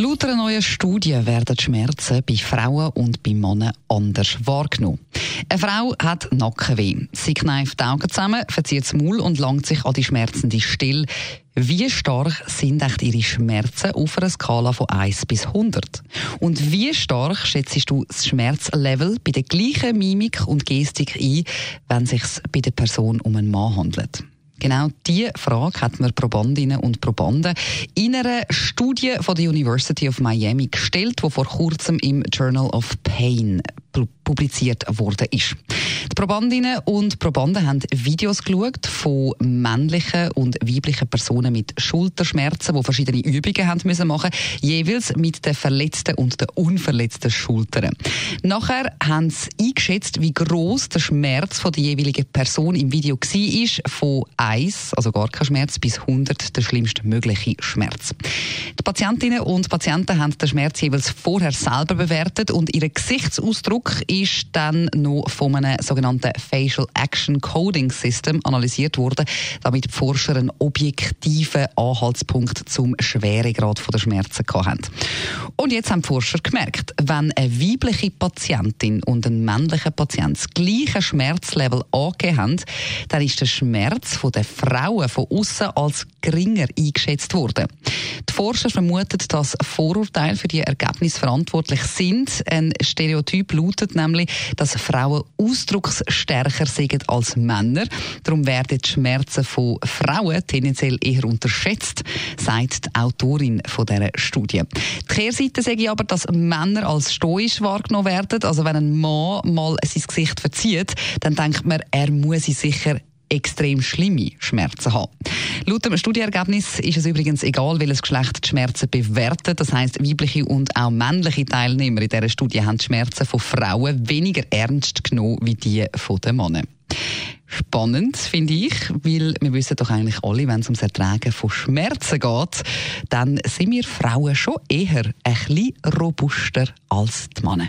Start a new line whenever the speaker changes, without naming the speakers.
Laut einer neuen Studie werden Schmerzen bei Frauen und bei Männern anders wahrgenommen. Eine Frau hat Nackenweh. Sie kneift die Augen zusammen, verzieht das Maul und langt sich an die schmerzende Still. Wie stark sind echt Ihre Schmerzen auf einer Skala von 1 bis 100? Und wie stark schätzt du das Schmerzlevel bei der gleichen Mimik und Gestik ein, wenn es sich bei der Person um einen Mann handelt? Genau diese Frage hat man Probandinnen und Probanden in einer Studie von der University of Miami gestellt, die vor kurzem im Journal of Pain publiziert worden ist. Die Probandinnen und Probanden haben Videos geschaut von männlichen und weiblichen Personen mit Schulterschmerzen, die verschiedene Übungen haben müssen machen, jeweils mit den verletzten und den unverletzten Schultern. Nachher haben sie eingeschätzt, wie groß der Schmerz von der jeweiligen Person im Video war, von 1, also gar kein Schmerz, bis 100, der schlimmste mögliche Schmerz. Die Patientinnen und Patienten haben den Schmerz jeweils vorher selber bewertet und ihr Gesichtsausdruck ist dann noch von einem sogenannten Facial Action Coding System analysiert worden, damit die Forscher einen objektiven Anhaltspunkt zum Schweregrad der Schmerzen hatten. Und jetzt haben die Forscher gemerkt, wenn eine weibliche Patientin und ein männlicher Patient das gleiche Schmerzlevel angegeben haben, dann ist der Schmerz der Frauen von außen als geringer eingeschätzt worden. Die Forscher vermuten, dass Vorurteile für die Ergebnisse verantwortlich sind. Ein Stereotyp lautet nämlich, dass Frauen ausdrucksstärker sind als Männer. Darum werden die Schmerzen von Frauen tendenziell eher unterschätzt, sagt die Autorin von dieser Studie. Die Kehrseite sage ich aber, dass Männer als stoisch wahrgenommen werden. Also wenn ein Mann mal sein Gesicht verzieht, dann denkt man, er muss sich sicher extrem schlimme Schmerzen haben. Laut dem Studienergebnis ist es übrigens egal, welches Geschlecht die Schmerzen bewertet. Das heißt, weibliche und auch männliche Teilnehmer in dieser Studie haben die Schmerzen von Frauen weniger ernst genommen wie die von den Männern. Spannend, finde ich, weil wir wissen doch eigentlich alle, wenn es ums Ertragen von Schmerzen geht, dann sind wir Frauen schon eher ein bisschen robuster als die Männer.